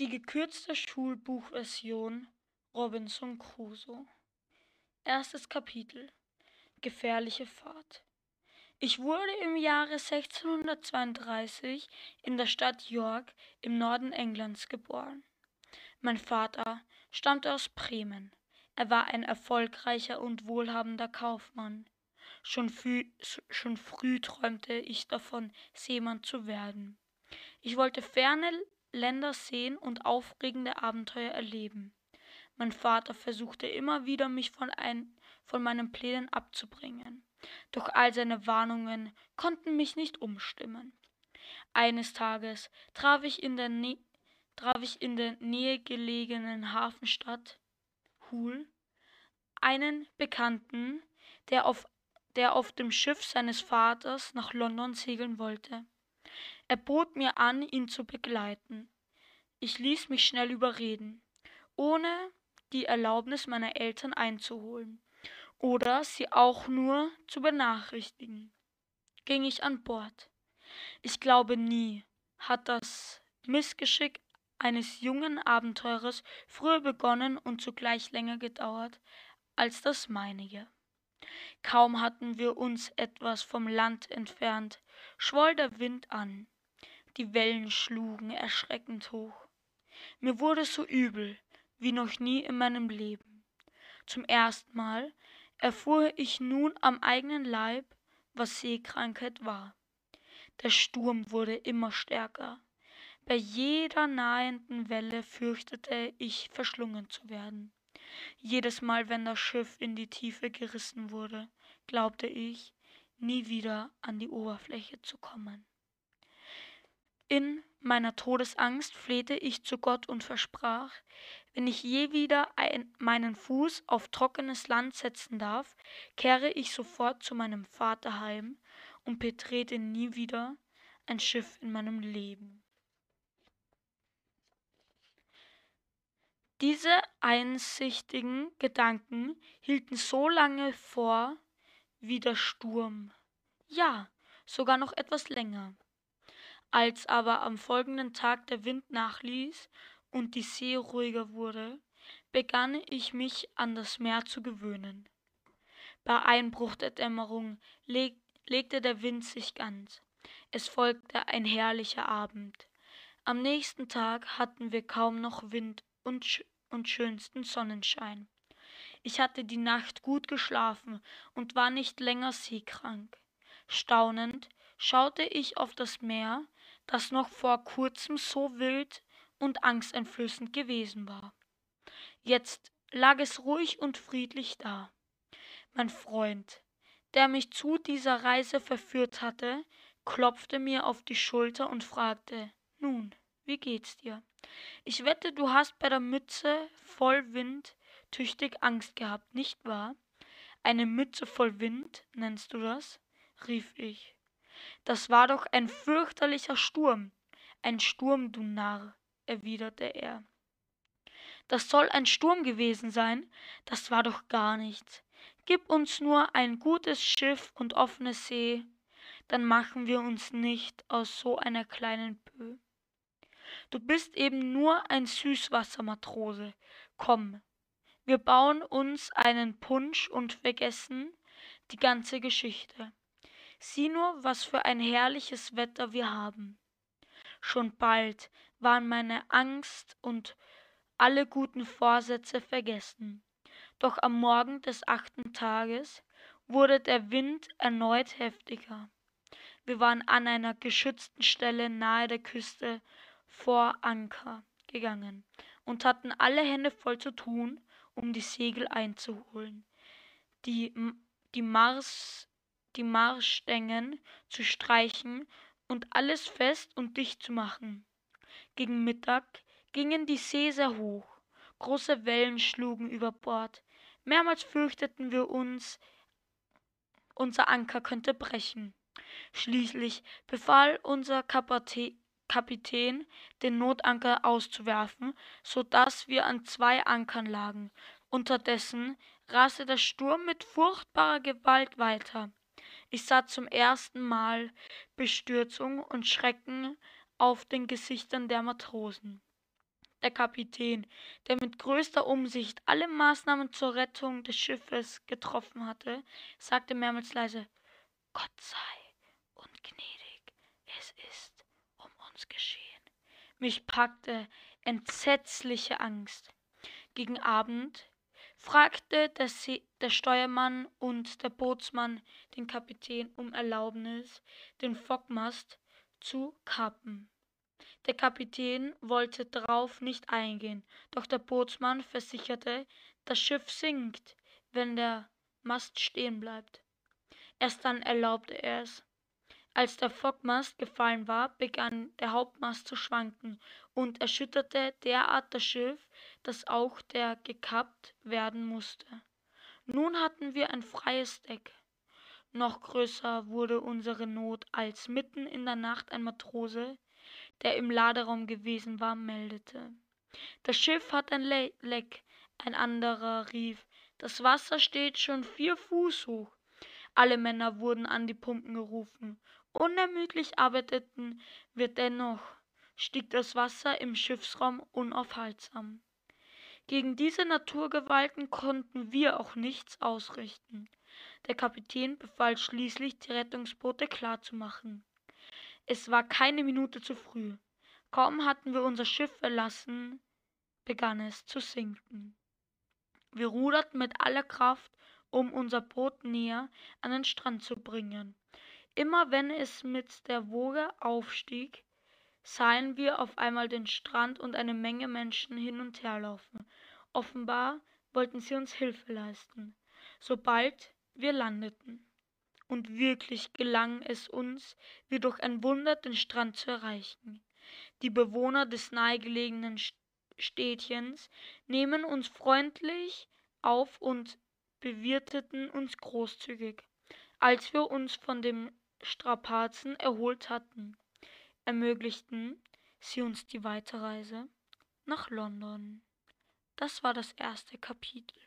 Die gekürzte Schulbuchversion Robinson Crusoe. Erstes Kapitel Gefährliche Fahrt. Ich wurde im Jahre 1632 in der Stadt York im Norden Englands geboren. Mein Vater stammte aus Bremen. Er war ein erfolgreicher und wohlhabender Kaufmann. Schon früh, schon früh träumte ich davon, Seemann zu werden. Ich wollte ferne Länder sehen und aufregende Abenteuer erleben. Mein Vater versuchte immer wieder, mich von, ein, von meinen Plänen abzubringen. Doch all seine Warnungen konnten mich nicht umstimmen. Eines Tages traf ich in der, Nä traf ich in der Nähe gelegenen Hafenstadt Hull einen Bekannten, der auf, der auf dem Schiff seines Vaters nach London segeln wollte. Er bot mir an, ihn zu begleiten. Ich ließ mich schnell überreden, ohne die Erlaubnis meiner Eltern einzuholen oder sie auch nur zu benachrichtigen. Ging ich an Bord. Ich glaube nie hat das Missgeschick eines jungen Abenteurers früher begonnen und zugleich länger gedauert als das meinige. Kaum hatten wir uns etwas vom Land entfernt, schwoll der Wind an. Die Wellen schlugen erschreckend hoch. Mir wurde so übel wie noch nie in meinem Leben. Zum ersten Mal erfuhr ich nun am eigenen Leib, was Seekrankheit war. Der Sturm wurde immer stärker. Bei jeder nahenden Welle fürchtete ich, verschlungen zu werden. Jedes Mal, wenn das Schiff in die Tiefe gerissen wurde, glaubte ich, nie wieder an die Oberfläche zu kommen. In meiner Todesangst flehte ich zu Gott und versprach, wenn ich je wieder ein, meinen Fuß auf trockenes Land setzen darf, kehre ich sofort zu meinem Vater heim und betrete nie wieder ein Schiff in meinem Leben. Diese einsichtigen Gedanken hielten so lange vor wie der Sturm. Ja, sogar noch etwas länger. Als aber am folgenden Tag der Wind nachließ und die See ruhiger wurde, begann ich mich an das Meer zu gewöhnen. Bei Einbruch der Dämmerung leg legte der Wind sich ganz. Es folgte ein herrlicher Abend. Am nächsten Tag hatten wir kaum noch Wind und, sch und schönsten Sonnenschein. Ich hatte die Nacht gut geschlafen und war nicht länger seekrank. Staunend schaute ich auf das Meer, das noch vor kurzem so wild und angsteinflößend gewesen war. Jetzt lag es ruhig und friedlich da. Mein Freund, der mich zu dieser Reise verführt hatte, klopfte mir auf die Schulter und fragte Nun, wie geht's dir? Ich wette, du hast bei der Mütze voll Wind tüchtig Angst gehabt, nicht wahr? Eine Mütze voll Wind, nennst du das? rief ich. Das war doch ein fürchterlicher Sturm. Ein Sturm, du Narr, erwiderte er. Das soll ein Sturm gewesen sein, das war doch gar nichts. Gib uns nur ein gutes Schiff und offene See, dann machen wir uns nicht aus so einer kleinen Bö. Du bist eben nur ein Süßwassermatrose. Komm, wir bauen uns einen Punsch und vergessen die ganze Geschichte. Sieh nur, was für ein herrliches Wetter wir haben. Schon bald waren meine Angst und alle guten Vorsätze vergessen. Doch am Morgen des achten Tages wurde der Wind erneut heftiger. Wir waren an einer geschützten Stelle nahe der Küste vor Anker gegangen und hatten alle Hände voll zu tun, um die Segel einzuholen. Die, die Mars die Marschstängen zu streichen und alles fest und dicht zu machen. Gegen Mittag gingen die See sehr hoch, große Wellen schlugen über Bord. Mehrmals fürchteten wir uns, unser Anker könnte brechen. Schließlich befahl unser Kapitän, den Notanker auszuwerfen, so dass wir an zwei Ankern lagen. Unterdessen raste der Sturm mit furchtbarer Gewalt weiter. Ich sah zum ersten Mal Bestürzung und Schrecken auf den Gesichtern der Matrosen. Der Kapitän, der mit größter Umsicht alle Maßnahmen zur Rettung des Schiffes getroffen hatte, sagte mehrmals leise Gott sei und gnädig, es ist uns geschehen. Mich packte entsetzliche Angst. Gegen Abend fragte der, See, der Steuermann und der Bootsmann den Kapitän um Erlaubnis, den Fockmast zu kappen. Der Kapitän wollte darauf nicht eingehen, doch der Bootsmann versicherte, das Schiff sinkt, wenn der Mast stehen bleibt. Erst dann erlaubte er es. Als der Fockmast gefallen war, begann der Hauptmast zu schwanken und erschütterte derart das Schiff, dass auch der gekappt werden musste. Nun hatten wir ein freies Deck. Noch größer wurde unsere Not, als mitten in der Nacht ein Matrose, der im Laderaum gewesen war, meldete. Das Schiff hat ein Le Leck. Ein anderer rief, das Wasser steht schon vier Fuß hoch. Alle Männer wurden an die Pumpen gerufen. Unermüdlich arbeiteten wir dennoch, stieg das Wasser im Schiffsraum unaufhaltsam. Gegen diese Naturgewalten konnten wir auch nichts ausrichten. Der Kapitän befahl schließlich, die Rettungsboote klarzumachen. Es war keine Minute zu früh. Kaum hatten wir unser Schiff verlassen, begann es zu sinken. Wir ruderten mit aller Kraft, um unser Boot näher an den Strand zu bringen. Immer wenn es mit der Woge aufstieg, sahen wir auf einmal den Strand und eine Menge Menschen hin und her laufen. Offenbar wollten sie uns Hilfe leisten, sobald wir landeten. Und wirklich gelang es uns, wie durch ein Wunder den Strand zu erreichen. Die Bewohner des nahegelegenen Städtchens nehmen uns freundlich auf und bewirteten uns großzügig. Als wir uns von dem Strapazen erholt hatten, ermöglichten sie uns die Weiterreise nach London. Das war das erste Kapitel.